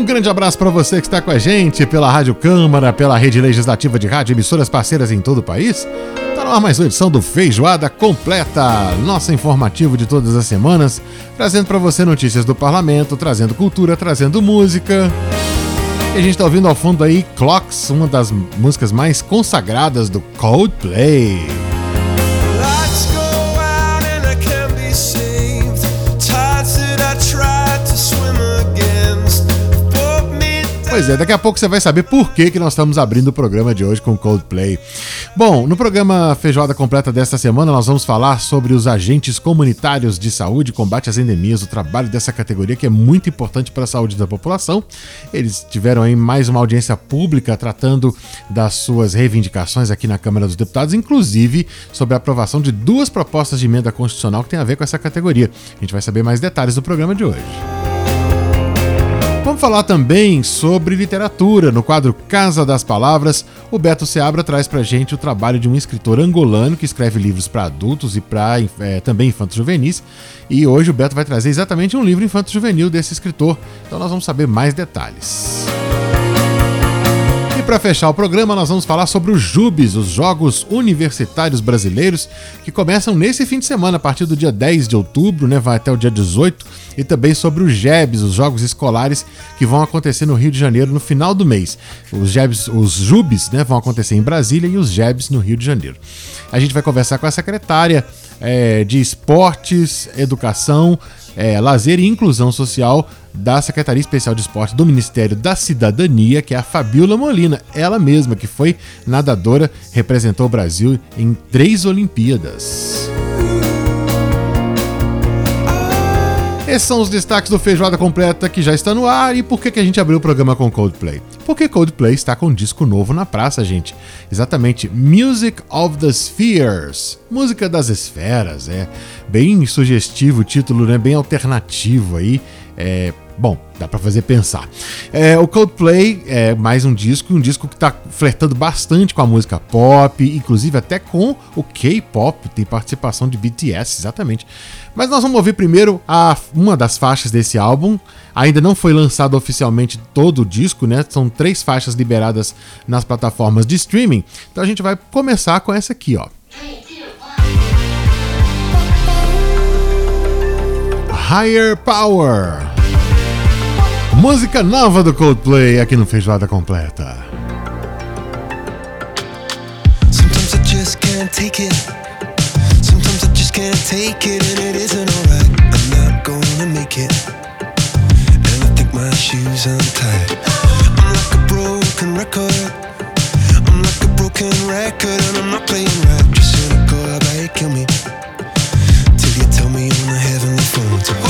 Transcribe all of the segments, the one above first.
Um grande abraço para você que está com a gente pela Rádio Câmara, pela rede legislativa de rádio, emissoras parceiras em todo o país. Está no ar mais uma edição do Feijoada Completa, nosso informativo de todas as semanas, trazendo para você notícias do parlamento, trazendo cultura, trazendo música. E a gente está ouvindo ao fundo aí Clocks, uma das músicas mais consagradas do Coldplay. Pois é, daqui a pouco você vai saber por que, que nós estamos abrindo o programa de hoje com Coldplay. Bom, no programa Feijoada Completa desta semana, nós vamos falar sobre os agentes comunitários de saúde, combate às endemias, o trabalho dessa categoria que é muito importante para a saúde da população. Eles tiveram aí mais uma audiência pública tratando das suas reivindicações aqui na Câmara dos Deputados, inclusive sobre a aprovação de duas propostas de emenda constitucional que tem a ver com essa categoria. A gente vai saber mais detalhes do programa de hoje. Vamos falar também sobre literatura. No quadro Casa das Palavras, o Beto Seabra traz pra gente o trabalho de um escritor angolano que escreve livros para adultos e para é, também infantos juvenis. E hoje o Beto vai trazer exatamente um livro infanto juvenil desse escritor. Então nós vamos saber mais detalhes. E para fechar o programa, nós vamos falar sobre os JUBs, os Jogos Universitários Brasileiros, que começam nesse fim de semana, a partir do dia 10 de outubro, né, vai até o dia 18, e também sobre os JEBs, os Jogos Escolares, que vão acontecer no Rio de Janeiro no final do mês. Os JEBs, os JUBs, né, vão acontecer em Brasília e os JEBs no Rio de Janeiro. A gente vai conversar com a secretária é, de Esportes, Educação, é, Lazer e Inclusão Social da Secretaria Especial de Esporte do Ministério da Cidadania, que é a Fabiola Molina, ela mesma que foi nadadora, representou o Brasil em três Olimpíadas. Esses são os destaques do Feijoada Completa que já está no ar. E por que, que a gente abriu o programa com Coldplay? Porque Coldplay está com um disco novo na praça, gente. Exatamente, Music of the Spheres. Música das esferas, é. Bem sugestivo o título, né? Bem alternativo aí. É, bom, dá para fazer pensar. É, o Coldplay é mais um disco, um disco que tá flertando bastante com a música pop, inclusive até com o K-pop, tem participação de BTS, exatamente. Mas nós vamos ouvir primeiro a, uma das faixas desse álbum. Ainda não foi lançado oficialmente todo o disco, né? São três faixas liberadas nas plataformas de streaming. Então a gente vai começar com essa aqui, ó. Higher Power. Música nova do Coldplay aqui no Feijoada Completa. Sometimes I just can't take it. Sometimes I just can't take it and it isn't alright. I'm not gonna make it. And I think my shoes untied. I'm like a broken record. I'm like a broken record and I'm not playing right. Just cynical, I kill me. Till you tell me on the heavenly phone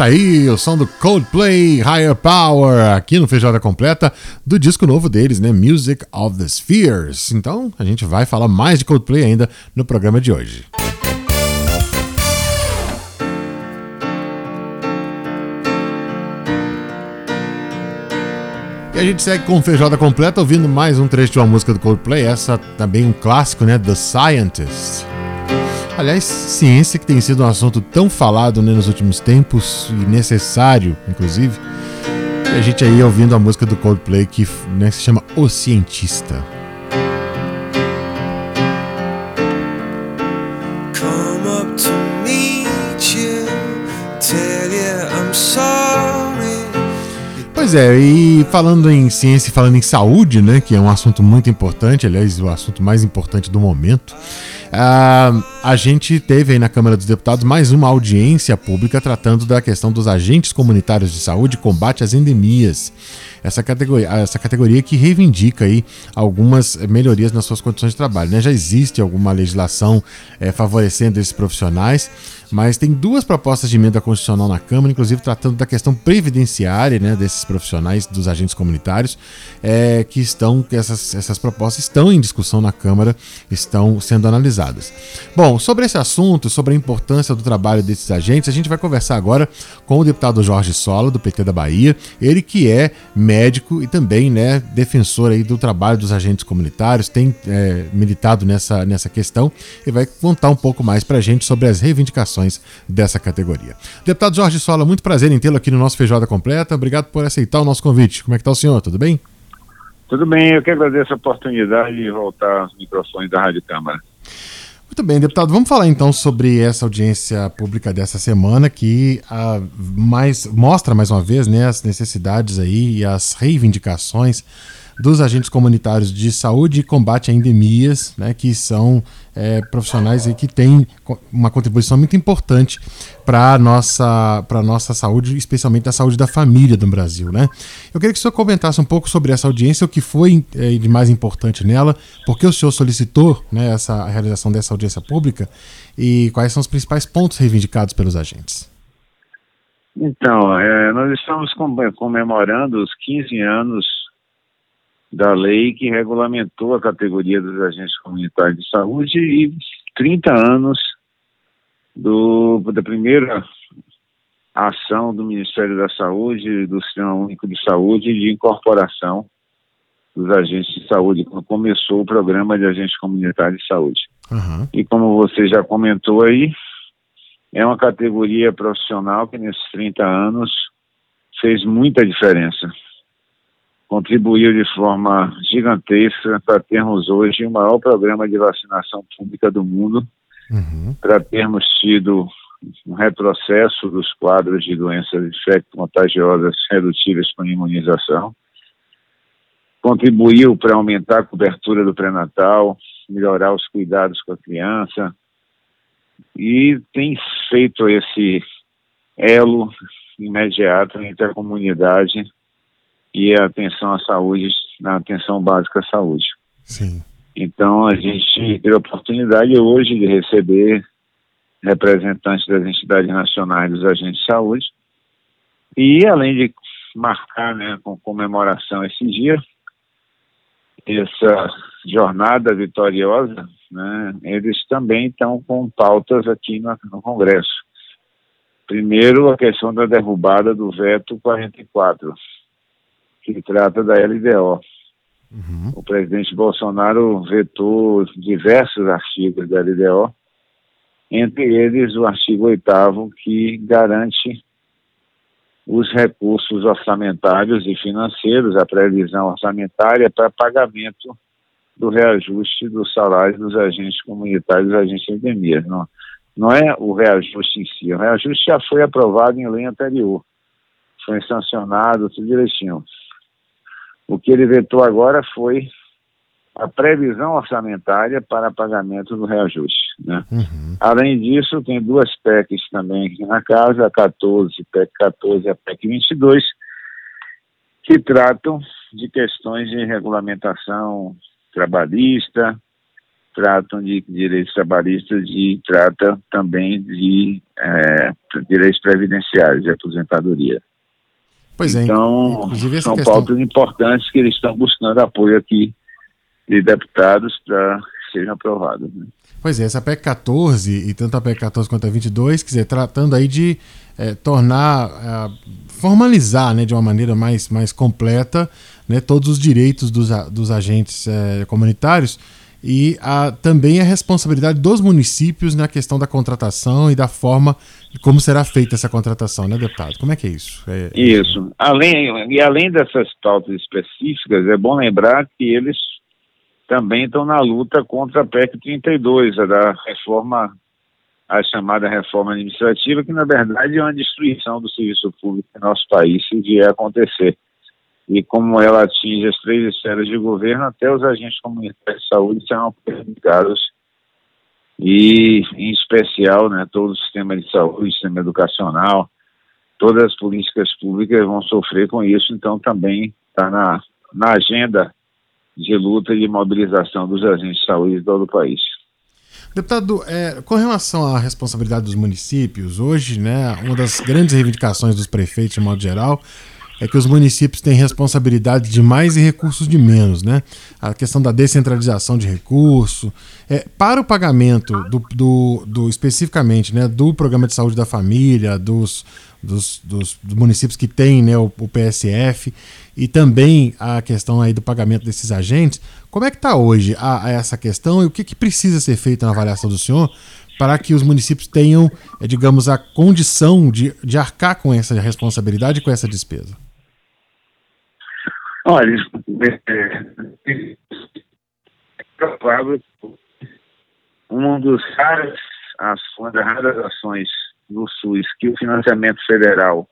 Tá aí o som do Coldplay Higher Power aqui no Feijoada Completa do disco novo deles, né? Music of the Spheres. Então a gente vai falar mais de Coldplay ainda no programa de hoje. E a gente segue com Feijoada Completa ouvindo mais um trecho de uma música do Coldplay, essa também um clássico, né? The Scientist. Aliás, ciência que tem sido um assunto tão falado né, nos últimos tempos e necessário, inclusive. E a gente aí ouvindo a música do Coldplay que né, se chama O Cientista. Pois é, e falando em ciência e falando em saúde, né, que é um assunto muito importante, aliás, o assunto mais importante do momento, ah, a gente teve aí na Câmara dos Deputados mais uma audiência pública tratando da questão dos agentes comunitários de saúde e combate às endemias. Essa categoria, essa categoria que reivindica aí algumas melhorias nas suas condições de trabalho. Né? Já existe alguma legislação eh, favorecendo esses profissionais, mas tem duas propostas de emenda constitucional na Câmara, inclusive tratando da questão previdenciária né, desses profissionais, dos agentes comunitários, é, que estão, que essas, essas propostas estão em discussão na Câmara, estão sendo analisadas. Bom, sobre esse assunto, sobre a importância do trabalho desses agentes, a gente vai conversar agora com o deputado Jorge Sola, do PT da Bahia, ele que é médico e também né, defensor aí do trabalho dos agentes comunitários, tem é, militado nessa, nessa questão e vai contar um pouco mais para a gente sobre as reivindicações dessa categoria. Deputado Jorge Sola, muito prazer em tê-lo aqui no nosso Feijoada Completa. Obrigado por aceitar o nosso convite. Como é que está o senhor? Tudo bem? Tudo bem, eu que agradeço a oportunidade de voltar aos microfones da Rádio Câmara. Muito bem, deputado. Vamos falar então sobre essa audiência pública dessa semana que ah, mais, mostra mais uma vez né, as necessidades aí e as reivindicações dos agentes comunitários de saúde e combate a endemias, né, que são é, profissionais aí que têm uma contribuição muito importante para a nossa, nossa saúde, especialmente a saúde da família do Brasil. Né? Eu queria que o senhor comentasse um pouco sobre essa audiência, o que foi é, de mais importante nela, porque o senhor solicitou né, essa, a realização dessa audiência pública e quais são os principais pontos reivindicados pelos agentes. Então, é, nós estamos com- comemorando os 15 anos da lei que regulamentou a categoria dos agentes comunitários de saúde e 30 anos do, da primeira ação do Ministério da Saúde, do Sistema Único de Saúde, de incorporação dos agentes de saúde, quando começou o programa de agentes comunitários de saúde. Aham. E como você já comentou aí, é uma categoria profissional que nesses 30 anos fez muita diferença. Contribuiu de forma gigantesca para termos hoje o maior programa de vacinação pública do mundo, Uhum. para termos tido um retrocesso dos quadros de doenças infecto-contagiosas redutíveis com imunização. Contribuiu para aumentar a cobertura do pré-natal, melhorar os cuidados com a criança, e tem feito esse elo imediato entre a comunidade e a atenção à saúde, na atenção básica à saúde. Sim. Então, a gente teve a oportunidade hoje de receber representantes das entidades nacionais dos agentes de saúde e, além de marcar né, com comemoração esse dia, essa jornada vitoriosa, né, eles também estão com pautas aqui no, no Congresso. Primeiro, a questão da derrubada do veto 44, que trata da LDO. o presidente Bolsonaro vetou diversos artigos da LDO, entre eles o artigo 8 que garante os recursos orçamentários e financeiros, a previsão orçamentária para pagamento do reajuste do salário dos agentes comunitários e dos agentes de endemias. Não, não é o reajuste em si, o reajuste já foi aprovado em lei anterior, foi sancionado, tudo direitinho. O que ele vetou agora foi a previsão orçamentária para pagamento do reajuste. Né? Uhum. Além disso, tem duas PECs também aqui na casa, a 14, PEC 14 e a PEC 22, que tratam de questões de regulamentação trabalhista, tratam de direitos trabalhistas e tratam também de eh, direitos previdenciários, de aposentadoria. Pois é, Então, essa são questão. pautas importantes que eles estão buscando apoio aqui de deputados para que sejam aprovadas. né? Pois é, essa PEC 14 e tanto a PEC 14 quanto a 22, quer dizer, tratando aí de eh, tornar, ah, formalizar, né, de uma maneira mais, mais completa, né, todos os direitos dos, dos agentes eh, comunitários e a, também a responsabilidade dos municípios na questão da contratação e da forma como será feita essa contratação, né, deputado? Como é que é isso? É- Isso. Além, e além dessas pautas específicas, é bom lembrar que eles também estão na luta contra a PEC 32, a da reforma, a chamada reforma administrativa, que na verdade é uma destruição do serviço público em nosso país se vier acontecer. E como ela atinge as três esferas de governo, até os agentes comunitários de saúde serão prejudicados e, em especial, né, todo o sistema de saúde, sistema educacional, todas as políticas públicas vão sofrer com isso, então também está na, na agenda de luta e de mobilização dos agentes de saúde de todo o país. Deputado, é, com relação à responsabilidade dos municípios, hoje, né, uma das grandes reivindicações dos prefeitos, de modo geral, é que os municípios têm responsabilidade de mais e recursos de menos, né? A questão da descentralização de recurso. É, para o pagamento do, do, do- especificamente né, do programa de saúde da família, dos, dos, dos- municípios que têm né, o, o PSF e também a questão aí do pagamento desses agentes, como é que está hoje a, a essa questão e o que, que precisa ser feito na avaliação do senhor para que os municípios tenham, eh, digamos, a condição de, de arcar com essa responsabilidade e com essa despesa? Olha, é, é provável que um dos raras, as, uma das raras ações no SUS que o financiamento federal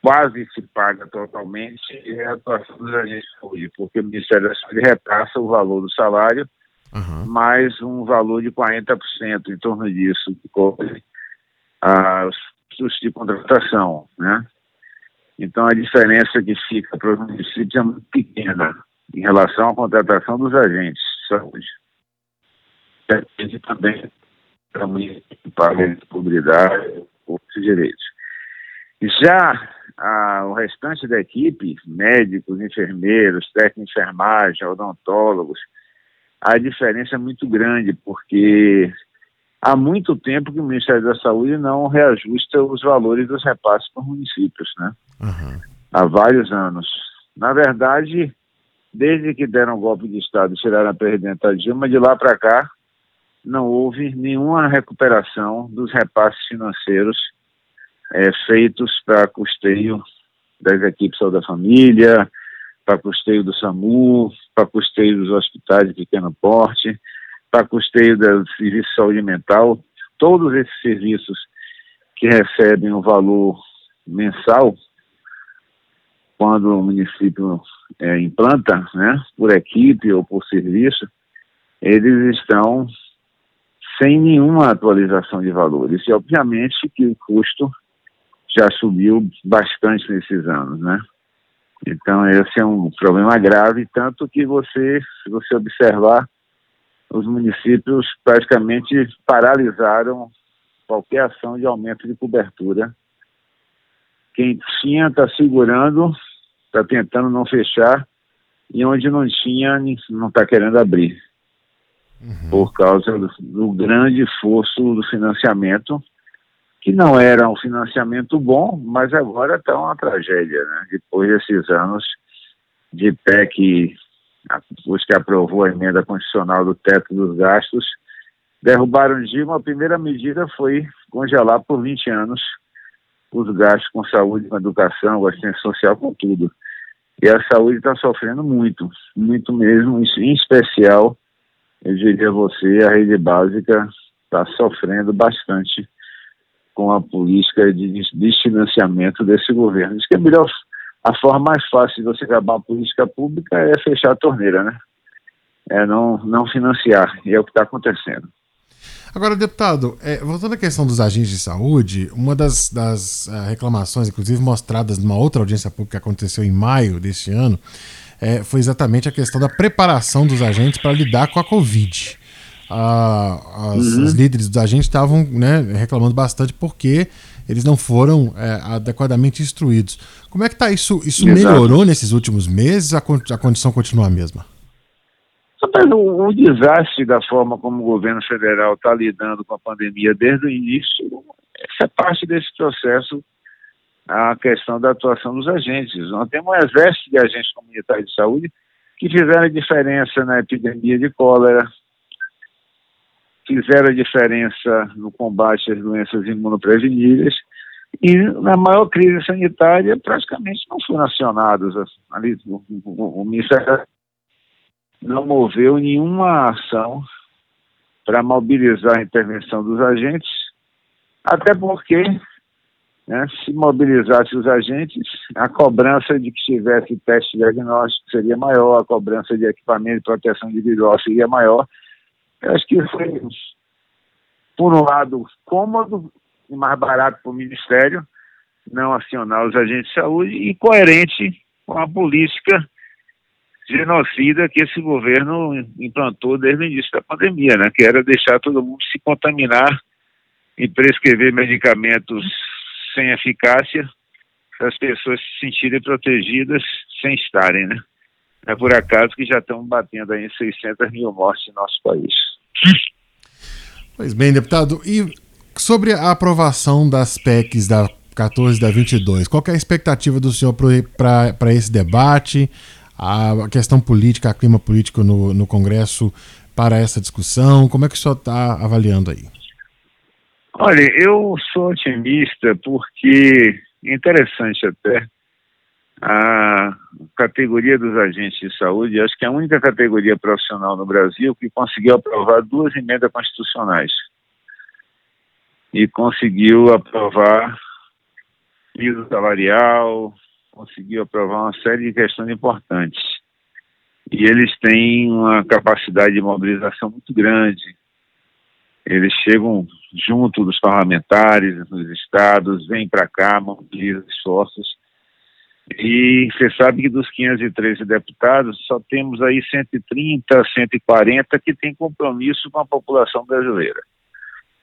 quase se paga totalmente é a atuação dos agentes de saúde, porque o Ministério da Saúde repassa o valor do salário Aham. mais um valor de 40% em torno disso, que cobre as custos de contratação, né? Então, a diferença que fica para os municípios é muito pequena em relação à contratação dos agentes de saúde. Depende também da município paga publicidade, outros direitos. Já a- o restante da equipe, médicos, enfermeiros, técnicos de enfermagem, odontólogos, a diferença é muito grande, porque há muito tempo que o Ministério da Saúde não reajusta os valores dos repasses para os municípios, né? Aham. Há vários anos. Na verdade, desde que deram o golpe de Estado e tiraram a presidenta Dilma, de lá para cá, não houve nenhuma recuperação dos repasses financeiros eh, feitos para custeio das equipes da família, para custeio do SAMU, para custeio dos hospitais de pequeno porte, para custeio do serviço de saúde mental, todos esses serviços que recebem o valor mensal quando o município eh, implanta, né, por equipe ou por serviço, eles estão sem nenhuma atualização de valores. E, obviamente, que o custo já subiu bastante nesses anos, né? Então, esse é um problema grave, tanto que você, se você observar, os municípios praticamente paralisaram qualquer ação de aumento de cobertura. Quem tinha está segurando, está tentando não fechar, e onde não tinha, não está querendo abrir por causa do, do grande esforço do financiamento, que não era um financiamento bom, mas agora está uma tragédia, né? Depois desses anos de PEC depois que aprovou a emenda constitucional do teto dos gastos, derrubaram o Dilma. A primeira medida foi congelar por 20 anos os gastos com saúde, com educação, com assistência social, com tudo. E a saúde está sofrendo muito, muito mesmo, em especial, eu diria a você, a rede básica está sofrendo bastante com a política de desfinanciamento desse governo. Diz que a melhor, a forma mais fácil de você acabar a política pública é fechar a torneira, né? É não, não financiar, e é o que está acontecendo. Agora, deputado, é, voltando à questão dos agentes de saúde, uma das, das uh, reclamações, inclusive mostradas numa outra audiência pública que aconteceu em maio deste ano, é, foi exatamente a questão da preparação dos agentes para lidar com a Covid. Ah, as, Uhum. Os líderes dos agentes estavam né, reclamando bastante porque eles não foram é, adequadamente instruídos. Como é que tá isso? Isso Exato. melhorou nesses últimos meses? A, a condição continua a mesma? Mas o, o desastre da forma como o governo federal está lidando com a pandemia desde o início, essa é parte desse processo, a questão da atuação dos agentes. Nós temos um exército de agentes comunitários de saúde que fizeram a diferença na epidemia de cólera, fizeram a diferença no combate às doenças imunopreveníveis e na maior crise sanitária praticamente não foram acionados. Ali, o, o, o Ministério não moveu nenhuma ação para mobilizar a intervenção dos agentes, até porque, né, se mobilizasse os agentes, a cobrança de que tivesse teste diagnóstico seria maior, a cobrança de equipamento de proteção individual seria maior. Eu acho que foi, por um lado, cômodo e mais barato para o Ministério não acionar os agentes de saúde e coerente com a política genocida que esse governo implantou desde o início da pandemia, né? Que era deixar todo mundo se contaminar e prescrever medicamentos sem eficácia para as pessoas se sentirem protegidas sem estarem, né? É por acaso que já estamos batendo aí em 600 mil mortes no nosso país. Pois bem, deputado, e sobre a aprovação das PECs da 14 e da 22, qual é a expectativa do senhor para esse debate, a questão política, a clima político no, no Congresso para essa discussão? Como é que o senhor está avaliando aí? Olha, eu sou otimista porque, interessante até, a categoria dos agentes de saúde, acho que é a única categoria profissional no Brasil que conseguiu aprovar duas emendas constitucionais. E conseguiu aprovar piso salarial, conseguiu aprovar uma série de questões importantes. E eles têm uma capacidade de mobilização muito grande. Eles chegam junto dos parlamentares, nos estados, vêm para cá, mobilizam esforços. E você sabe que dos 513 deputados, só temos aí 130, 140 que têm compromisso com a população brasileira.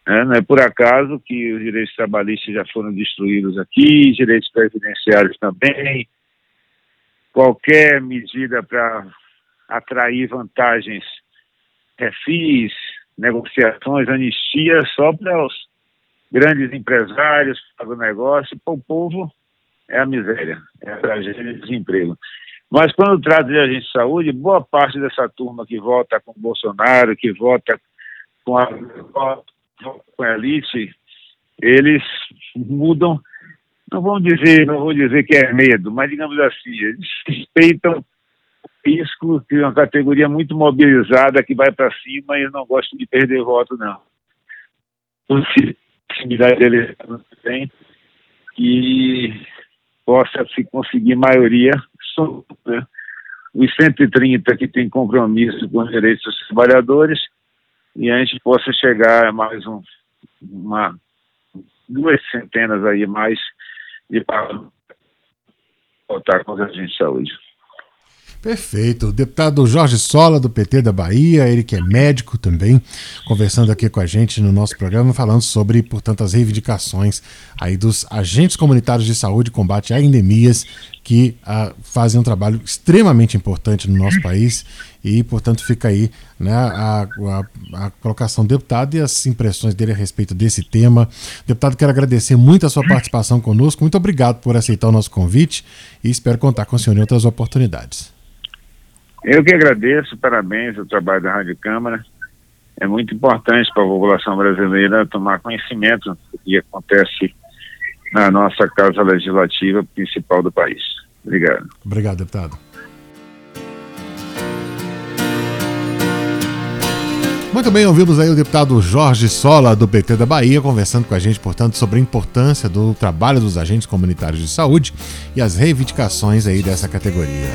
É, não é por acaso que os direitos trabalhistas já foram destruídos aqui, direitos previdenciários também. Qualquer medida para atrair vantagens, refis, negociações, anistia só para os grandes empresários, para o negócio, para o povo é a miséria, é a tragédia de desemprego. Mas quando trata de agente de saúde, boa parte dessa turma que vota com Bolsonaro, que vota com a, com a elite, eles mudam, não vão dizer, não vou dizer que é medo, mas digamos assim, eles respeitam o risco de uma categoria muito mobilizada que vai para cima e não gostam de perder voto, não. Possibilidade dele tem que possa se conseguir maioria né, os 130 que tem compromisso com os direitos dos trabalhadores e a gente possa chegar a mais um, uma, duas centenas aí mais de votar com os agentes de saúde. Perfeito. O deputado Jorge Sola, do PT da Bahia, ele que é médico também, conversando aqui com a gente no nosso programa, falando sobre, portanto, as reivindicações aí dos agentes comunitários de saúde combate a endemias que ah, fazem um trabalho extremamente importante no nosso país e, portanto, fica aí né, a, a, a colocação do deputado e as impressões dele a respeito desse tema. Deputado, quero agradecer muito a sua participação conosco. Muito obrigado por aceitar o nosso convite e espero contar com o senhor em outras oportunidades. Eu que agradeço, parabéns ao trabalho da Rádio Câmara. É muito importante para a população brasileira tomar conhecimento do que acontece na nossa casa legislativa principal do país. Obrigado. Obrigado, deputado. Muito bem, ouvimos aí o deputado Jorge Sola, do PT da Bahia, conversando com a gente, portanto, sobre a importância do trabalho dos agentes comunitários de saúde e as reivindicações aí dessa categoria.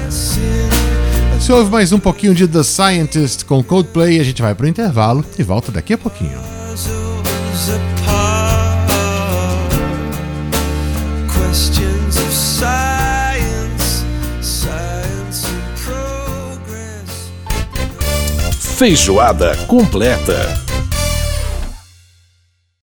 Se ouve mais um pouquinho de The Scientist com Coldplay, a gente vai pro intervalo e volta daqui a pouquinho. Feijoada completa.